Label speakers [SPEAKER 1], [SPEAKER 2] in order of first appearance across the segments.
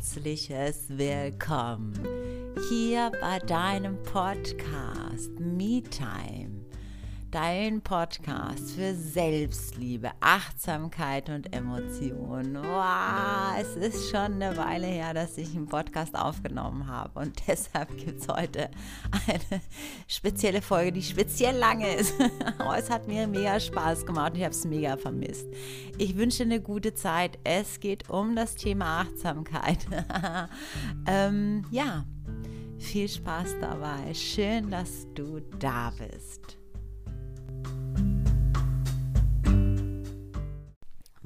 [SPEAKER 1] herzliches Willkommen hier bei deinem Podcast Me Time dein Podcast für Selbstliebe, Achtsamkeit und Emotionen. Wow, es ist schon eine Weile her, dass ich einen Podcast aufgenommen habe und deshalb gibt es heute eine spezielle Folge, die speziell lange ist. Aber es hat mir mega Spaß gemacht und ich habe es mega vermisst. Ich wünsche eine gute Zeit. Es geht um das Thema Achtsamkeit. ähm, ja, viel Spaß dabei. Schön, dass du da bist.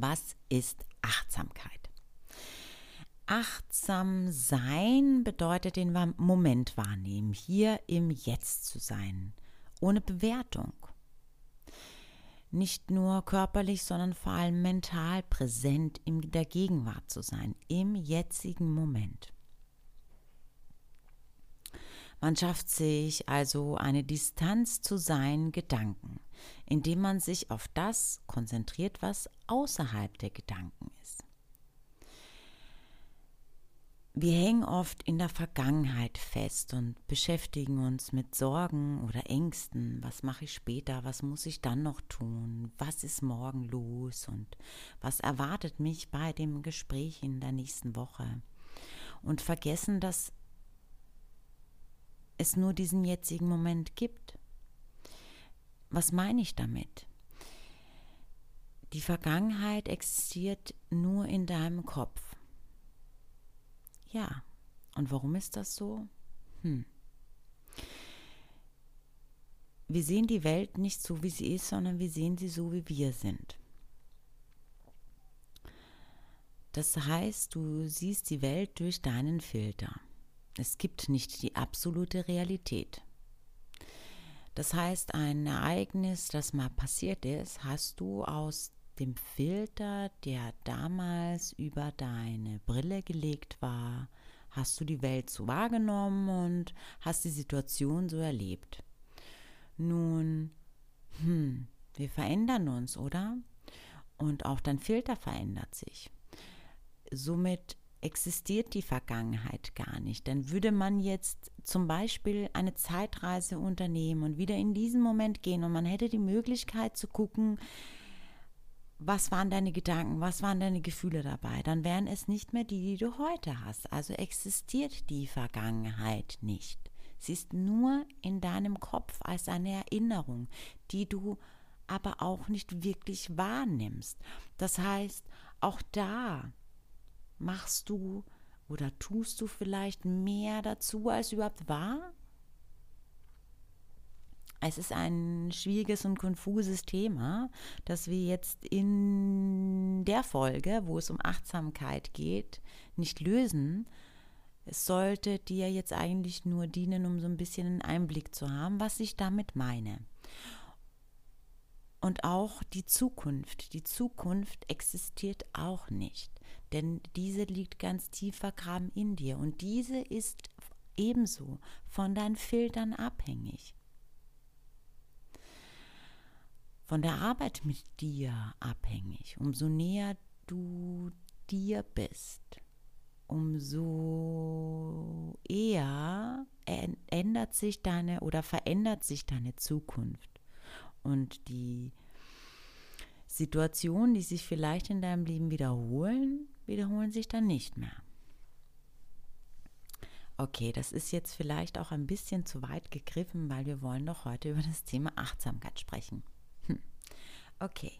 [SPEAKER 1] Was ist Achtsamkeit? Achtsam sein bedeutet den Moment wahrnehmen, hier im Jetzt zu sein, ohne Bewertung. Nicht nur körperlich, sondern vor allem mental präsent in der Gegenwart zu sein, im jetzigen Moment. Man schafft sich also eine Distanz zu seinen Gedanken, indem man sich auf das konzentriert, was außerhalb der Gedanken ist. Wir hängen oft in der Vergangenheit fest und beschäftigen uns mit Sorgen oder Ängsten. Was mache ich später? Was muss ich dann noch tun? Was ist morgen los? Und was erwartet mich bei dem Gespräch in der nächsten Woche? Und vergessen, dass es nur diesen jetzigen Moment gibt. Was meine ich damit? Die Vergangenheit existiert nur in deinem Kopf. Ja, und warum ist das so? Hm. Wir sehen die Welt nicht so, wie sie ist, sondern wir sehen sie so, wie wir sind. Das heißt, du siehst die Welt durch deinen Filter. Es gibt nicht die absolute Realität. Das heißt, ein Ereignis, das mal passiert ist, hast du aus dem Filter, der damals über deine Brille gelegt war, hast du die Welt so wahrgenommen und hast die Situation so erlebt. Nun, hm, wir verändern uns, oder? Und auch dein Filter verändert sich. Somit existiert die Vergangenheit gar nicht. Dann würde man jetzt zum Beispiel eine Zeitreise unternehmen und wieder in diesen Moment gehen und man hätte die Möglichkeit zu gucken, was waren deine Gedanken, was waren deine Gefühle dabei, dann wären es nicht mehr die, die du heute hast. Also existiert die Vergangenheit nicht. Sie ist nur in deinem Kopf als eine Erinnerung, die du aber auch nicht wirklich wahrnimmst. Das heißt, auch da Machst du oder tust du vielleicht mehr dazu, als überhaupt war? Es ist ein schwieriges und konfuses Thema, das wir jetzt in der Folge, wo es um Achtsamkeit geht, nicht lösen. Es sollte dir jetzt eigentlich nur dienen, um so ein bisschen einen Einblick zu haben, was ich damit meine. Und auch die Zukunft. Die Zukunft existiert auch nicht denn diese liegt ganz tief vergraben in dir und diese ist ebenso von deinen Filtern abhängig. Von der Arbeit mit dir abhängig. Umso näher du dir bist, umso eher ändert sich deine oder verändert sich deine Zukunft. Und die Situationen, die sich vielleicht in deinem Leben wiederholen, wiederholen sich dann nicht mehr. Okay, das ist jetzt vielleicht auch ein bisschen zu weit gegriffen, weil wir wollen doch heute über das Thema Achtsamkeit sprechen. Hm. Okay,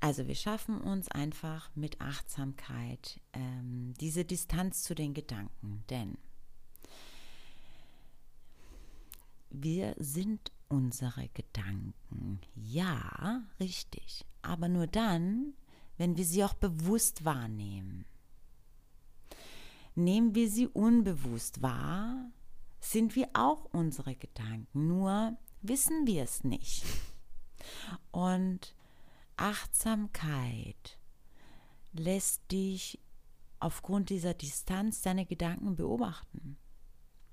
[SPEAKER 1] also wir schaffen uns einfach mit Achtsamkeit ähm, diese Distanz zu den Gedanken, denn wir sind unsere Gedanken. Ja, richtig, aber nur dann, wenn wir sie auch bewusst wahrnehmen. Nehmen wir sie unbewusst wahr, sind wir auch unsere Gedanken, nur wissen wir es nicht. Und Achtsamkeit lässt dich aufgrund dieser Distanz deine Gedanken beobachten.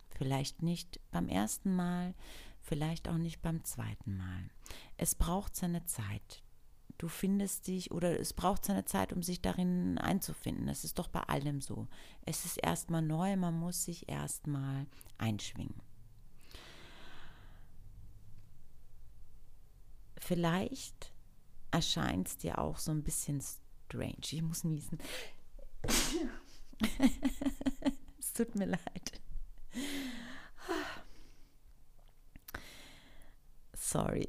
[SPEAKER 1] Vielleicht nicht beim ersten Mal, vielleicht auch nicht beim zweiten Mal. Es braucht seine Zeit du findest dich oder es braucht seine Zeit, um sich darin einzufinden. Das ist doch bei allem so. Es ist erstmal neu, man muss sich erstmal einschwingen. Vielleicht erscheint es dir auch so ein bisschen strange. Ich muss niesen. es tut mir leid. Sorry.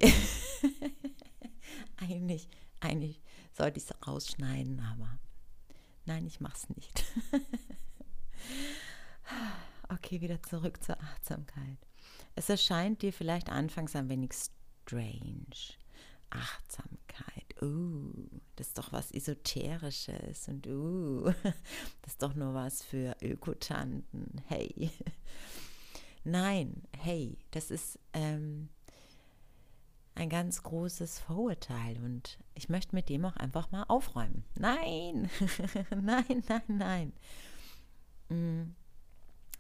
[SPEAKER 1] eigentlich, eigentlich sollte ich es rausschneiden, aber nein, ich mache es nicht. okay, wieder zurück zur Achtsamkeit. Es erscheint dir vielleicht anfangs ein wenig strange. Achtsamkeit, uh, das ist doch was Esoterisches und uh, das ist doch nur was für Ökotanten, hey. Nein, hey, das ist ähm, ein ganz großes Vorurteil und ich möchte mit dem auch einfach mal aufräumen. Nein, nein, nein, nein. Mm.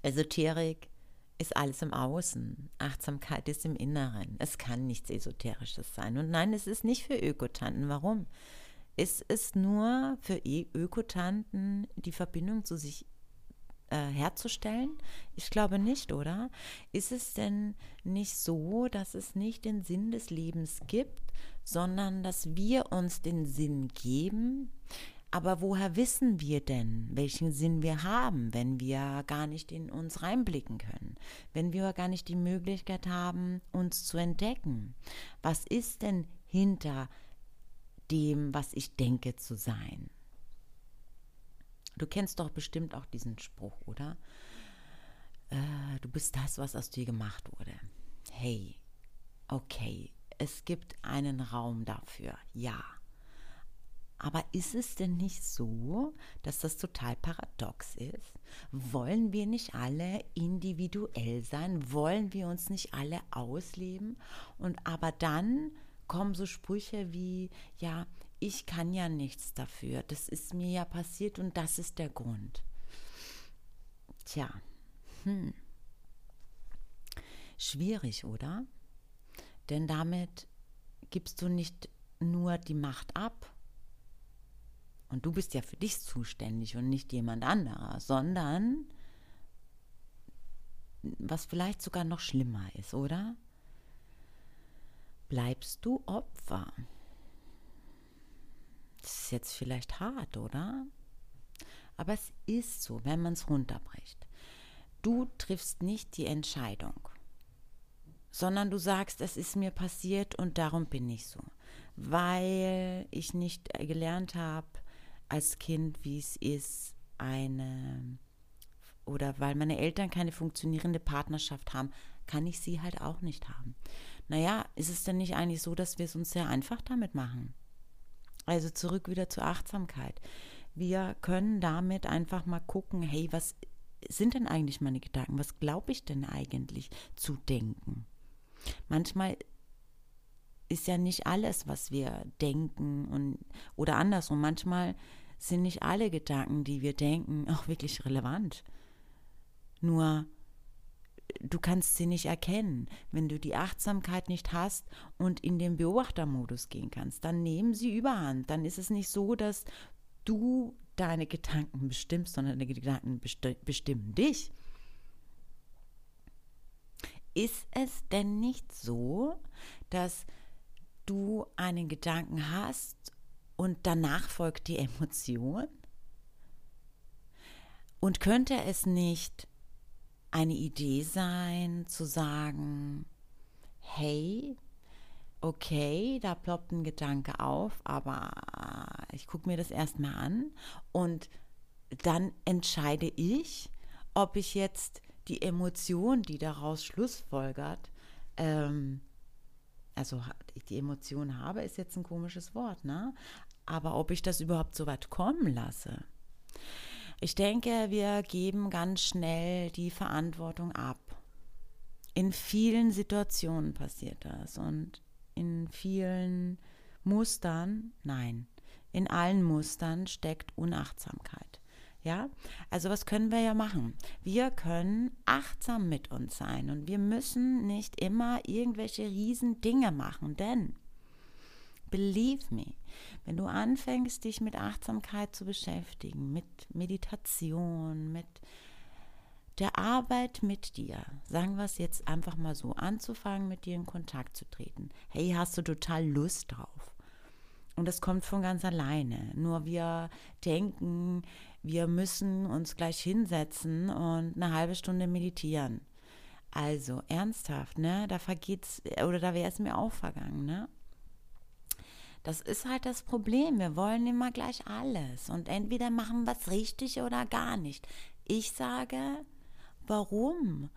[SPEAKER 1] Esoterik ist alles im Außen. Achtsamkeit ist im Inneren. Es kann nichts Esoterisches sein. Und nein, es ist nicht für Ökotanten. Warum? Es ist nur für Ökotanten die Verbindung zu sich äh, herzustellen? Ich glaube nicht, oder? Ist es denn nicht so, dass es nicht den Sinn des Lebens gibt, sondern dass wir uns den Sinn geben? Aber woher wissen wir denn, welchen Sinn wir haben, wenn wir gar nicht in uns reinblicken können, wenn wir gar nicht die Möglichkeit haben, uns zu entdecken? Was ist denn hinter dem, was ich denke zu sein? Du kennst doch bestimmt auch diesen Spruch, oder? Äh, du bist das, was aus dir gemacht wurde. Hey, okay, es gibt einen Raum dafür, ja. Aber ist es denn nicht so, dass das total paradox ist? Wollen wir nicht alle individuell sein? Wollen wir uns nicht alle ausleben? Und aber dann kommen so Sprüche wie, ja, ich kann ja nichts dafür. Das ist mir ja passiert und das ist der Grund. Tja, hm. Schwierig, oder? Denn damit gibst du nicht nur die Macht ab, und du bist ja für dich zuständig und nicht jemand anderer, sondern was vielleicht sogar noch schlimmer ist, oder? Bleibst du Opfer? Das ist jetzt vielleicht hart, oder? Aber es ist so, wenn man es runterbricht. Du triffst nicht die Entscheidung, sondern du sagst, es ist mir passiert und darum bin ich so, weil ich nicht gelernt habe, als Kind, wie es ist, eine oder weil meine Eltern keine funktionierende Partnerschaft haben, kann ich sie halt auch nicht haben. Naja, ist es denn nicht eigentlich so, dass wir es uns sehr einfach damit machen? Also zurück wieder zur Achtsamkeit. Wir können damit einfach mal gucken, hey, was sind denn eigentlich meine Gedanken? Was glaube ich denn eigentlich zu denken? Manchmal ist ja nicht alles, was wir denken und oder andersrum. Manchmal sind nicht alle Gedanken, die wir denken, auch wirklich relevant. Nur du kannst sie nicht erkennen. Wenn du die Achtsamkeit nicht hast und in den Beobachtermodus gehen kannst, dann nehmen sie überhand. Dann ist es nicht so, dass du deine Gedanken bestimmst, sondern deine Gedanken bestimmen dich. Ist es denn nicht so, dass du einen Gedanken hast und danach folgt die Emotion? Und könnte es nicht eine Idee sein, zu sagen, hey, okay, da ploppt ein Gedanke auf, aber ich gucke mir das erstmal an und dann entscheide ich, ob ich jetzt die Emotion, die daraus schlussfolgert, ähm, also die Emotion habe, ist jetzt ein komisches Wort, ne? Aber ob ich das überhaupt so weit kommen lasse. Ich denke, wir geben ganz schnell die Verantwortung ab. In vielen Situationen passiert das und in vielen Mustern, nein, in allen Mustern steckt Unachtsamkeit. Ja, also was können wir ja machen? Wir können achtsam mit uns sein und wir müssen nicht immer irgendwelche riesen Dinge machen, denn Believe me, wenn du anfängst, dich mit Achtsamkeit zu beschäftigen, mit Meditation, mit der Arbeit mit dir, sagen wir es jetzt einfach mal so, anzufangen, mit dir in Kontakt zu treten. Hey, hast du total Lust drauf? Und das kommt von ganz alleine. Nur wir denken, wir müssen uns gleich hinsetzen und eine halbe Stunde meditieren. Also ernsthaft, ne? Da vergeht's, oder da wäre es mir auch vergangen, ne? Das ist halt das Problem. Wir wollen immer gleich alles. Und entweder machen wir es richtig oder gar nicht. Ich sage, warum?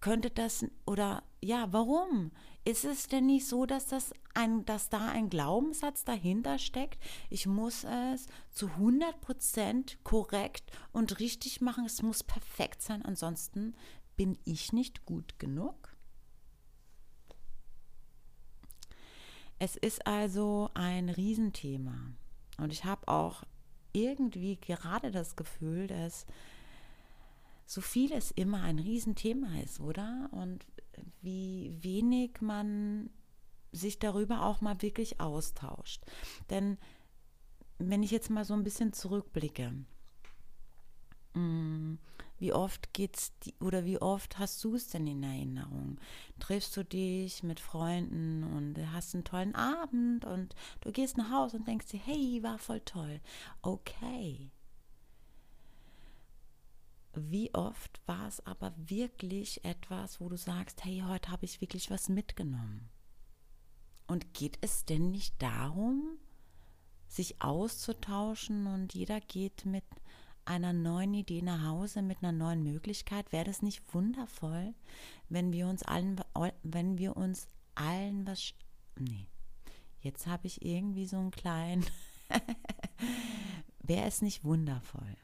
[SPEAKER 1] Könnte das oder ja, warum? Ist es denn nicht so, dass das ein, dass da ein Glaubenssatz dahinter steckt? Ich muss es zu 100% korrekt und richtig machen. Es muss perfekt sein, ansonsten bin ich nicht gut genug. Es ist also ein Riesenthema. Und ich habe auch irgendwie gerade das Gefühl, dass so vieles immer ein Riesenthema ist, oder? Und wie wenig man sich darüber auch mal wirklich austauscht. Denn wenn ich jetzt mal so ein bisschen zurückblicke, mm, wie oft geht's oder wie oft hast du es denn in Erinnerung? Triffst du dich mit Freunden und hast einen tollen Abend und du gehst nach Hause und denkst dir, hey, war voll toll. Okay, wie oft war es aber wirklich etwas, wo du sagst, hey, heute habe ich wirklich was mitgenommen? Und geht es denn nicht darum, sich auszutauschen und jeder geht mit einer neuen Idee nach Hause, mit einer neuen Möglichkeit? Wäre das nicht wundervoll, wenn wir uns allen, wenn wir uns allen was. Nee, jetzt habe ich irgendwie so einen kleinen. Wäre es nicht wundervoll?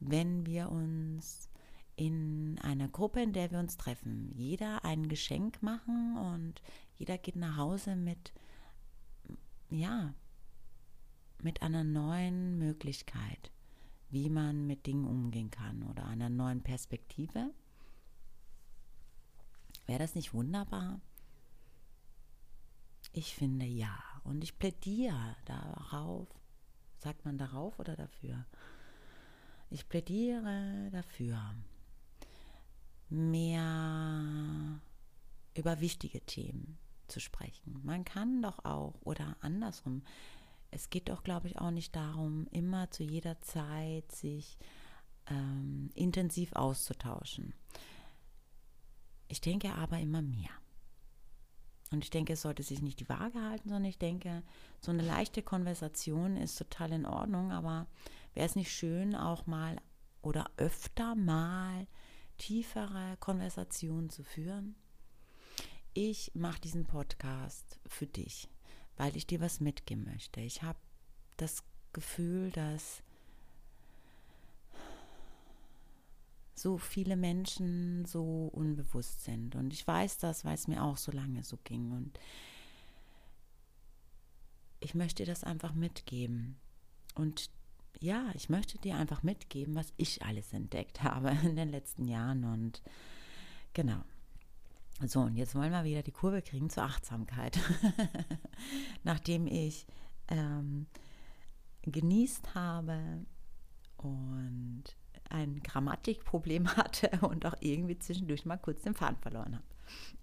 [SPEAKER 1] wenn wir uns in einer Gruppe, in der wir uns treffen, jeder ein Geschenk machen und jeder geht nach Hause mit, ja, mit einer neuen Möglichkeit, wie man mit Dingen umgehen kann oder einer neuen Perspektive. Wäre das nicht wunderbar? Ich finde ja. Und ich plädiere darauf. Sagt man darauf oder dafür? Ich plädiere dafür, mehr über wichtige Themen zu sprechen. Man kann doch auch, oder andersrum, es geht doch, glaube ich, auch nicht darum, immer zu jeder Zeit sich ähm, intensiv auszutauschen. Ich denke aber immer mehr. Und ich denke, es sollte sich nicht die Waage halten, sondern ich denke, so eine leichte Konversation ist total in Ordnung, aber Wäre es nicht schön, auch mal oder öfter mal tiefere Konversationen zu führen? Ich mache diesen Podcast für dich, weil ich dir was mitgeben möchte. Ich habe das Gefühl, dass so viele Menschen so unbewusst sind. Und ich weiß das, weil es mir auch so lange so ging. Und ich möchte dir das einfach mitgeben. Und ja, ich möchte dir einfach mitgeben, was ich alles entdeckt habe in den letzten Jahren. Und genau. So, und jetzt wollen wir wieder die Kurve kriegen zur Achtsamkeit. Nachdem ich ähm, genießt habe und ein Grammatikproblem hatte und auch irgendwie zwischendurch mal kurz den Faden verloren habe.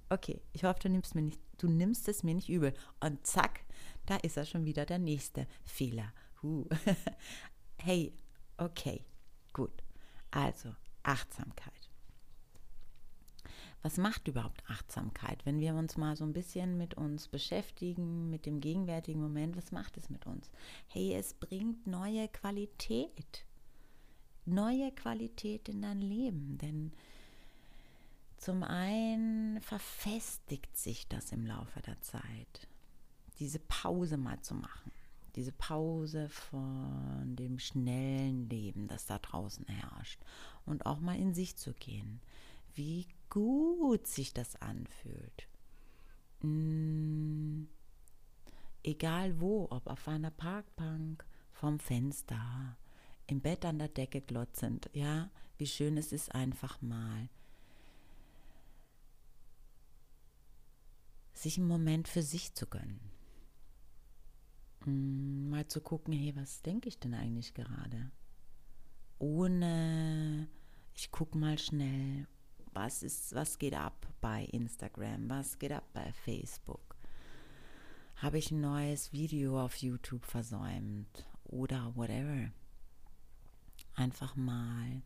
[SPEAKER 1] Okay, ich hoffe, du nimmst, mir nicht, du nimmst es mir nicht übel. Und zack, da ist er schon wieder der nächste Fehler. Huh. hey, okay, gut. Also Achtsamkeit. Was macht überhaupt Achtsamkeit? Wenn wir uns mal so ein bisschen mit uns beschäftigen, mit dem gegenwärtigen Moment, was macht es mit uns? Hey, es bringt neue Qualität. Neue Qualität in dein Leben. Denn zum einen verfestigt sich das im Laufe der Zeit, diese Pause mal zu machen diese Pause von dem schnellen Leben, das da draußen herrscht. Und auch mal in sich zu gehen. Wie gut sich das anfühlt. Hm, egal wo, ob auf einer Parkbank, vom Fenster, im Bett an der Decke glotzend, ja, wie schön es ist einfach mal. sich einen Moment für sich zu gönnen mm, mal zu gucken, hey, was denke ich denn eigentlich gerade? Ohne, ich gucke mal schnell, was ist, was geht ab bei Instagram, was geht ab bei Facebook? Habe ich ein neues Video auf YouTube versäumt oder whatever? Einfach mal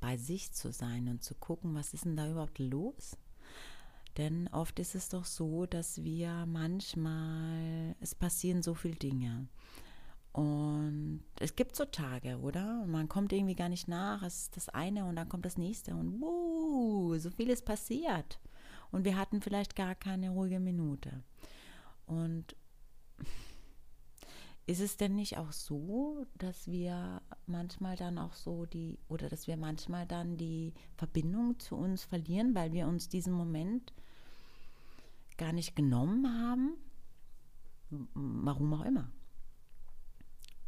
[SPEAKER 1] bei sich zu sein und zu gucken, was ist denn da überhaupt los? Denn oft ist es doch so, dass wir manchmal, es passieren so viele Dinge. Und es gibt so Tage, oder? Man kommt irgendwie gar nicht nach. Es ist das eine und dann kommt das nächste und wuh, so viel ist passiert. Und wir hatten vielleicht gar keine ruhige Minute. Und ist es denn nicht auch so, dass wir manchmal dann auch so die, oder dass wir manchmal dann die Verbindung zu uns verlieren, weil wir uns diesen Moment gar nicht genommen haben? Warum auch immer.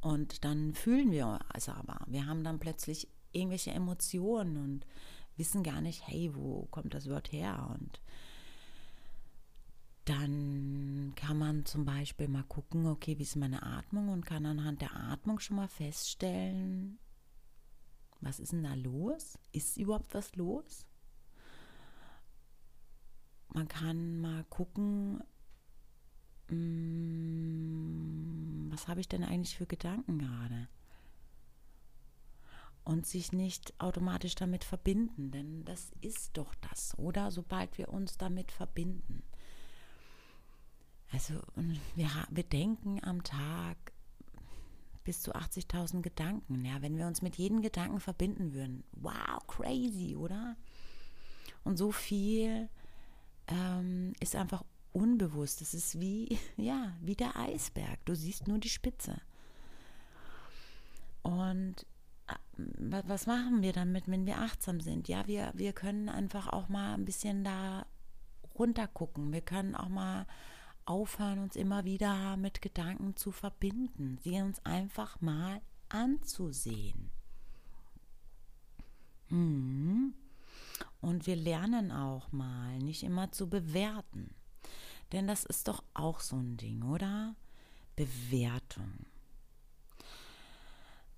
[SPEAKER 1] Und dann fühlen wir es aber. Wir haben dann plötzlich irgendwelche Emotionen und wissen gar nicht, hey, wo kommt das Wort her? Und dann kann man zum Beispiel mal gucken, okay, wie ist meine Atmung und kann anhand der Atmung schon mal feststellen, was ist denn da los? Ist überhaupt was los? Man kann mal gucken, was habe ich denn eigentlich für Gedanken gerade? Und sich nicht automatisch damit verbinden, denn das ist doch das, oder? Sobald wir uns damit verbinden also wir, wir denken am Tag bis zu 80.000 Gedanken. Ja, wenn wir uns mit jedem Gedanken verbinden würden, wow, crazy, oder? Und so viel ähm, ist einfach unbewusst. Das ist wie, ja, wie der Eisberg. Du siehst nur die Spitze. Und äh, was machen wir damit, wenn wir achtsam sind? Ja, wir, wir können einfach auch mal ein bisschen da runter gucken. Wir können auch mal aufhören, uns immer wieder mit Gedanken zu verbinden, sie uns einfach mal anzusehen. Hm. Und wir lernen auch mal, nicht immer zu bewerten. Denn das ist doch auch so ein Ding, oder? Bewertung.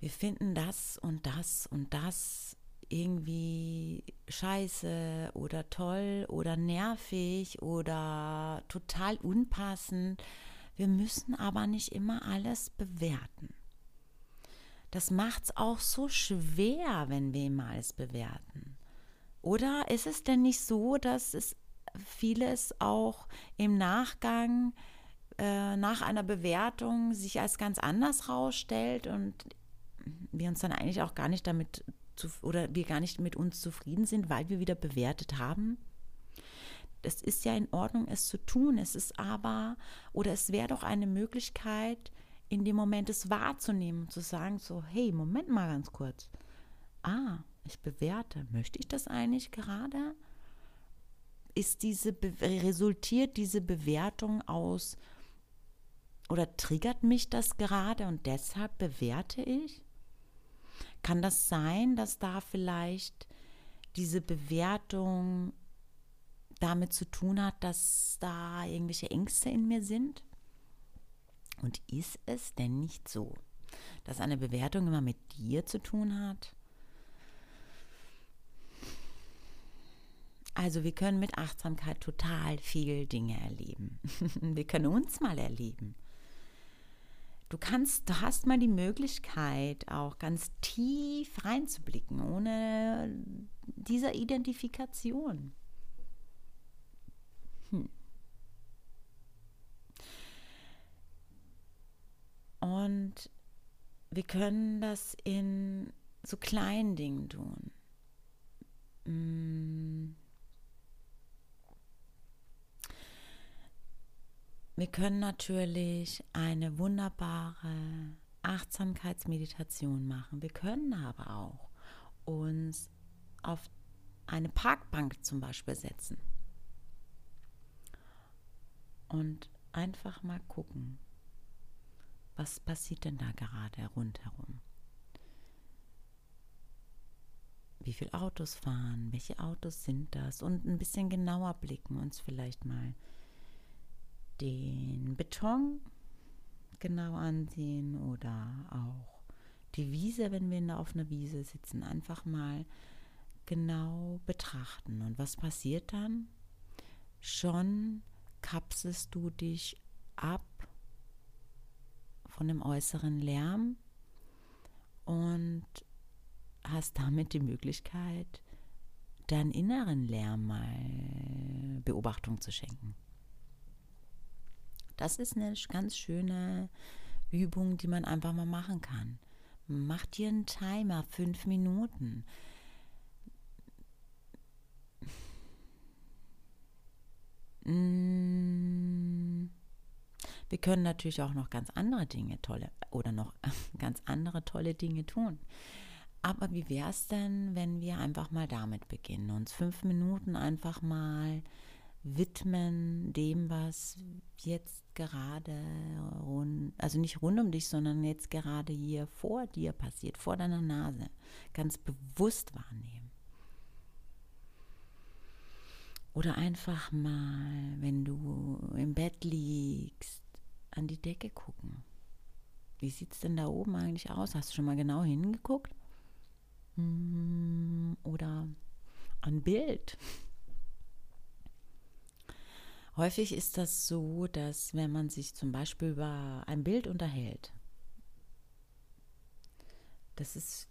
[SPEAKER 1] Wir finden das und das und das irgendwie scheiße oder toll oder nervig oder total unpassend. Wir müssen aber nicht immer alles bewerten. Das macht es auch so schwer, wenn wir immer alles bewerten. Oder ist es denn nicht so, dass es vieles auch im Nachgang äh, nach einer Bewertung sich als ganz anders rausstellt und wir uns dann eigentlich auch gar nicht damit zu, oder wir gar nicht mit uns zufrieden sind, weil wir wieder bewertet haben. Es ist ja in Ordnung, es zu tun. Es ist aber, oder es wäre doch eine Möglichkeit, in dem Moment es wahrzunehmen, zu sagen, so, hey, Moment mal ganz kurz. Ah, ich bewerte. Möchte ich das eigentlich gerade? Ist diese, resultiert diese Bewertung aus oder triggert mich das gerade und deshalb bewerte ich? Kann das sein, dass da vielleicht diese Bewertung damit zu tun hat, dass da irgendwelche Ängste in mir sind? Und ist es denn nicht so, dass eine Bewertung immer mit dir zu tun hat? Also wir können mit Achtsamkeit total viel Dinge erleben. wir können uns mal erleben. Du kannst, du hast mal die Möglichkeit, auch ganz tief reinzublicken, ohne dieser Identifikation. Hm. Und wir können das in so kleinen Dingen tun. Hm. Wir können natürlich eine wunderbare Achtsamkeitsmeditation machen. Wir können aber auch uns auf eine Parkbank zum Beispiel setzen und einfach mal gucken, was passiert denn da gerade rundherum. Wie viele Autos fahren, welche Autos sind das und ein bisschen genauer blicken, uns vielleicht mal den Beton genau ansehen oder auch die Wiese, wenn wir auf einer Wiese sitzen, einfach mal genau betrachten. Und was passiert dann? Schon kapselst du dich ab von dem äußeren Lärm und hast damit die Möglichkeit, deinen inneren Lärm mal Beobachtung zu schenken. Das ist eine ganz schöne Übung, die man einfach mal machen kann. Mach dir einen Timer, fünf Minuten. Mm. Wir können natürlich auch noch ganz andere Dinge tolle oder noch ganz andere tolle Dinge tun. Aber wie wäre es denn, wenn wir einfach mal damit beginnen, uns fünf Minuten einfach mal widmen dem, was jetzt gerade rund, also nicht rund um dich, sondern jetzt gerade hier vor dir passiert, vor deiner Nase, ganz bewusst wahrnehmen. Oder einfach mal, wenn du im Bett liegst, an die Decke gucken. Wie sieht es denn da oben eigentlich aus? Hast du schon mal genau hingeguckt? Hm, oder ein Bild. Häufig ist das so, dass wenn man sich zum Beispiel über ein Bild unterhält, das ist,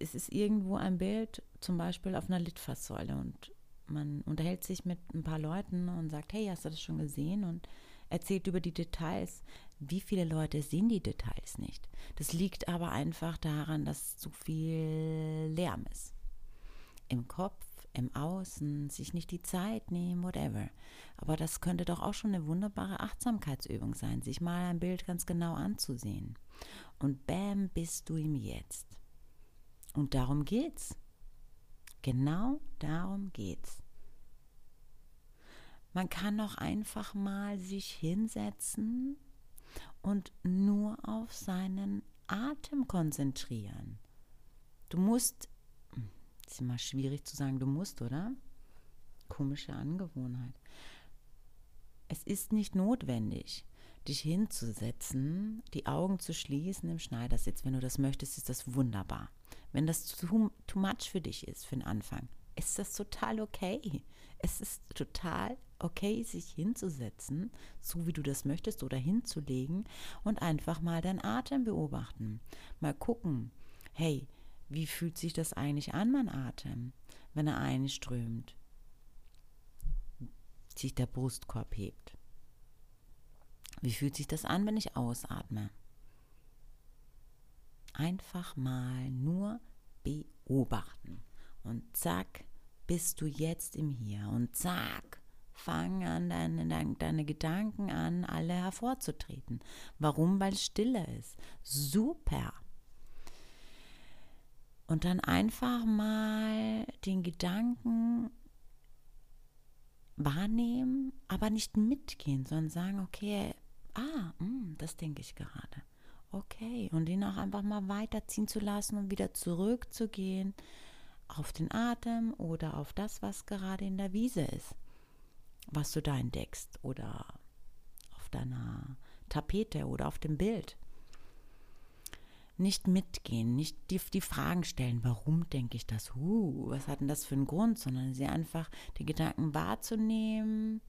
[SPEAKER 1] es ist irgendwo ein Bild, zum Beispiel auf einer Litfaßsäule und man unterhält sich mit ein paar Leuten und sagt, hey, hast du das schon gesehen? Und erzählt über die Details. Wie viele Leute sehen die Details nicht? Das liegt aber einfach daran, dass zu viel Lärm ist. Im Kopf im Außen, sich nicht die Zeit nehmen, whatever. Aber das könnte doch auch schon eine wunderbare Achtsamkeitsübung sein, sich mal ein Bild ganz genau anzusehen. Und bam, bist du im Jetzt. Und darum geht's. Genau darum geht's. Man kann doch einfach mal sich hinsetzen und nur auf seinen Atem konzentrieren. Du musst ist immer schwierig zu sagen, du musst, oder? Komische Angewohnheit. Es ist nicht notwendig, dich hinzusetzen, die Augen zu schließen im Schneidersitz. Wenn du das möchtest, ist das wunderbar. Wenn das too, too much für dich ist, für den Anfang, ist das total okay. Es ist total okay, sich hinzusetzen, so wie du das möchtest, oder hinzulegen und einfach mal deinen Atem beobachten. Mal gucken, hey, wie fühlt sich das eigentlich an, mein Atem, wenn er einströmt, sich der Brustkorb hebt? Wie fühlt sich das an, wenn ich ausatme? Einfach mal nur beobachten. Und zack, bist du jetzt im Hier. Und zack, fang an, deine, deine, Gedanken an, alle hervorzutreten. Warum? Weil es stille ist. Super. Und dann einfach mal den Gedanken wahrnehmen, aber nicht mitgehen, sondern sagen, okay, ah, mh, hm, das denke ich gerade. Okay, und ihn auch einfach mal weiterziehen zu lassen und wieder zurückzugehen auf den Atem oder auf das, was gerade in der Wiese ist, was du da entdeckst oder auf deiner Tapete oder auf dem Bild nicht mitgehen, nicht die, die Fragen stellen, warum denke ich das, huh, was hat denn das für einen Grund, sondern sie einfach die Gedanken wahrzunehmen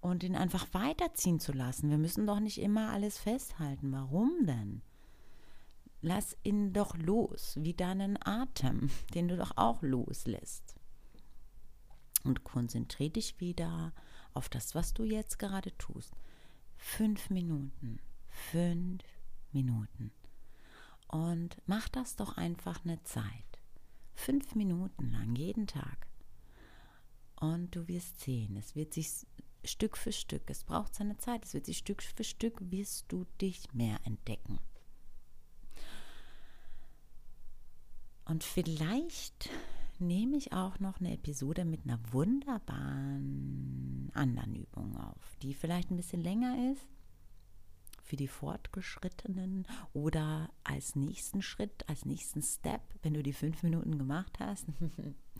[SPEAKER 1] und ihn einfach weiterziehen zu lassen. Wir müssen doch nicht immer alles festhalten. Warum denn? Lass ihn doch los, wie deinen Atem, den du doch auch loslässt. Und konzentriere dich wieder auf das, was du jetzt gerade tust. Fünf Minuten. Fünf Minuten. Und mach das doch einfach eine Zeit. Fünf Minuten lang, jeden Tag. Und du wirst sehen, es wird sich Stück für Stück, es braucht seine Zeit, es wird sich Stück für Stück, wirst du dich mehr entdecken. Und vielleicht nehme ich auch noch eine Episode mit einer wunderbaren anderen Übung auf, die vielleicht ein bisschen länger ist, für die Fortgeschrittenen oder als nächsten Schritt, als nächsten Step, wenn du die fünf Minuten gemacht hast.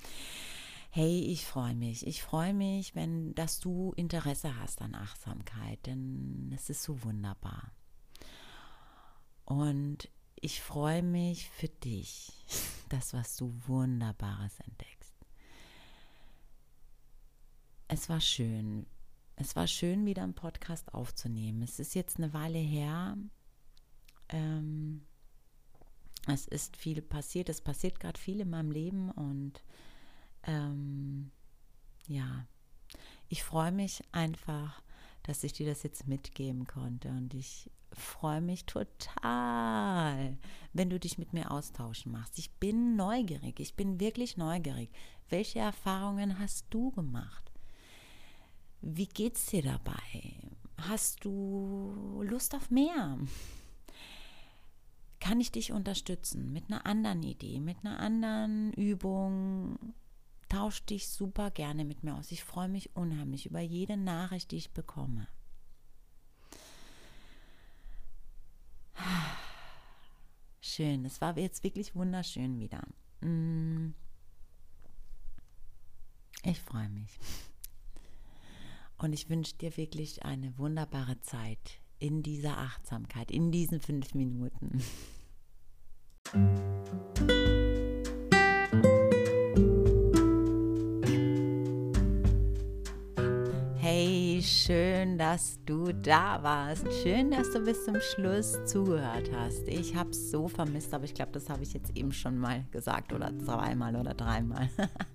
[SPEAKER 1] hey, ich freue mich. Ich freue mich, wenn, dass du Interesse hast an Achtsamkeit, denn es ist so wunderbar. Und ich freue mich für dich, das, was du Wunderbares entdeckst. Es war schön. Es war schön, wieder einen Podcast aufzunehmen. Es ist jetzt eine Weile her. Ähm, es ist viel passiert. Es passiert gerade viel in meinem Leben und ähm, ja, ich freue mich einfach, dass ich dir das jetzt mitgeben konnte und ich freue mich total, wenn du dich mit mir austauschen machst. Ich bin neugierig, ich bin wirklich neugierig. Welche Erfahrungen hast du gemacht? Wie geht's dir dabei? Hast du Lust auf mehr? Kann ich dich unterstützen mit einer anderen Idee, mit einer anderen Übung? Tausch dich super gerne mit mir aus. Ich freue mich unheimlich über jede Nachricht, die ich bekomme. Schön, es war jetzt wirklich wunderschön wieder. Mm. Ich freue mich. Und ich wünsche dir wirklich eine wunderbare Zeit in dieser Achtsamkeit, in diesen fünf Minuten. schön, dass du da warst. Schön, dass du bis zum Schluss zugehört hast. Ich habe es so vermisst, aber ich glaube, das habe ich jetzt eben schon mal gesagt oder zweimal oder dreimal.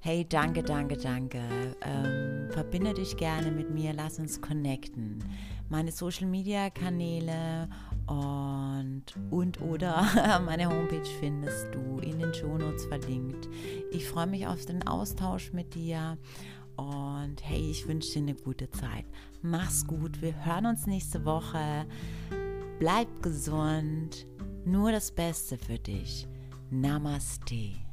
[SPEAKER 1] hey, danke, danke, danke. Ähm, verbinde dich gerne mit mir, lass uns connecten. Meine Social Media Kanäle und, und oder meine Homepage findest du in den Shownotes verlinkt. Ich freue mich auf den Austausch mit dir und hey, ich wünsche dir eine gute Zeit. Mach's gut. Wir hören uns nächste Woche. Bleib gesund. Nur das Beste für dich. Namaste.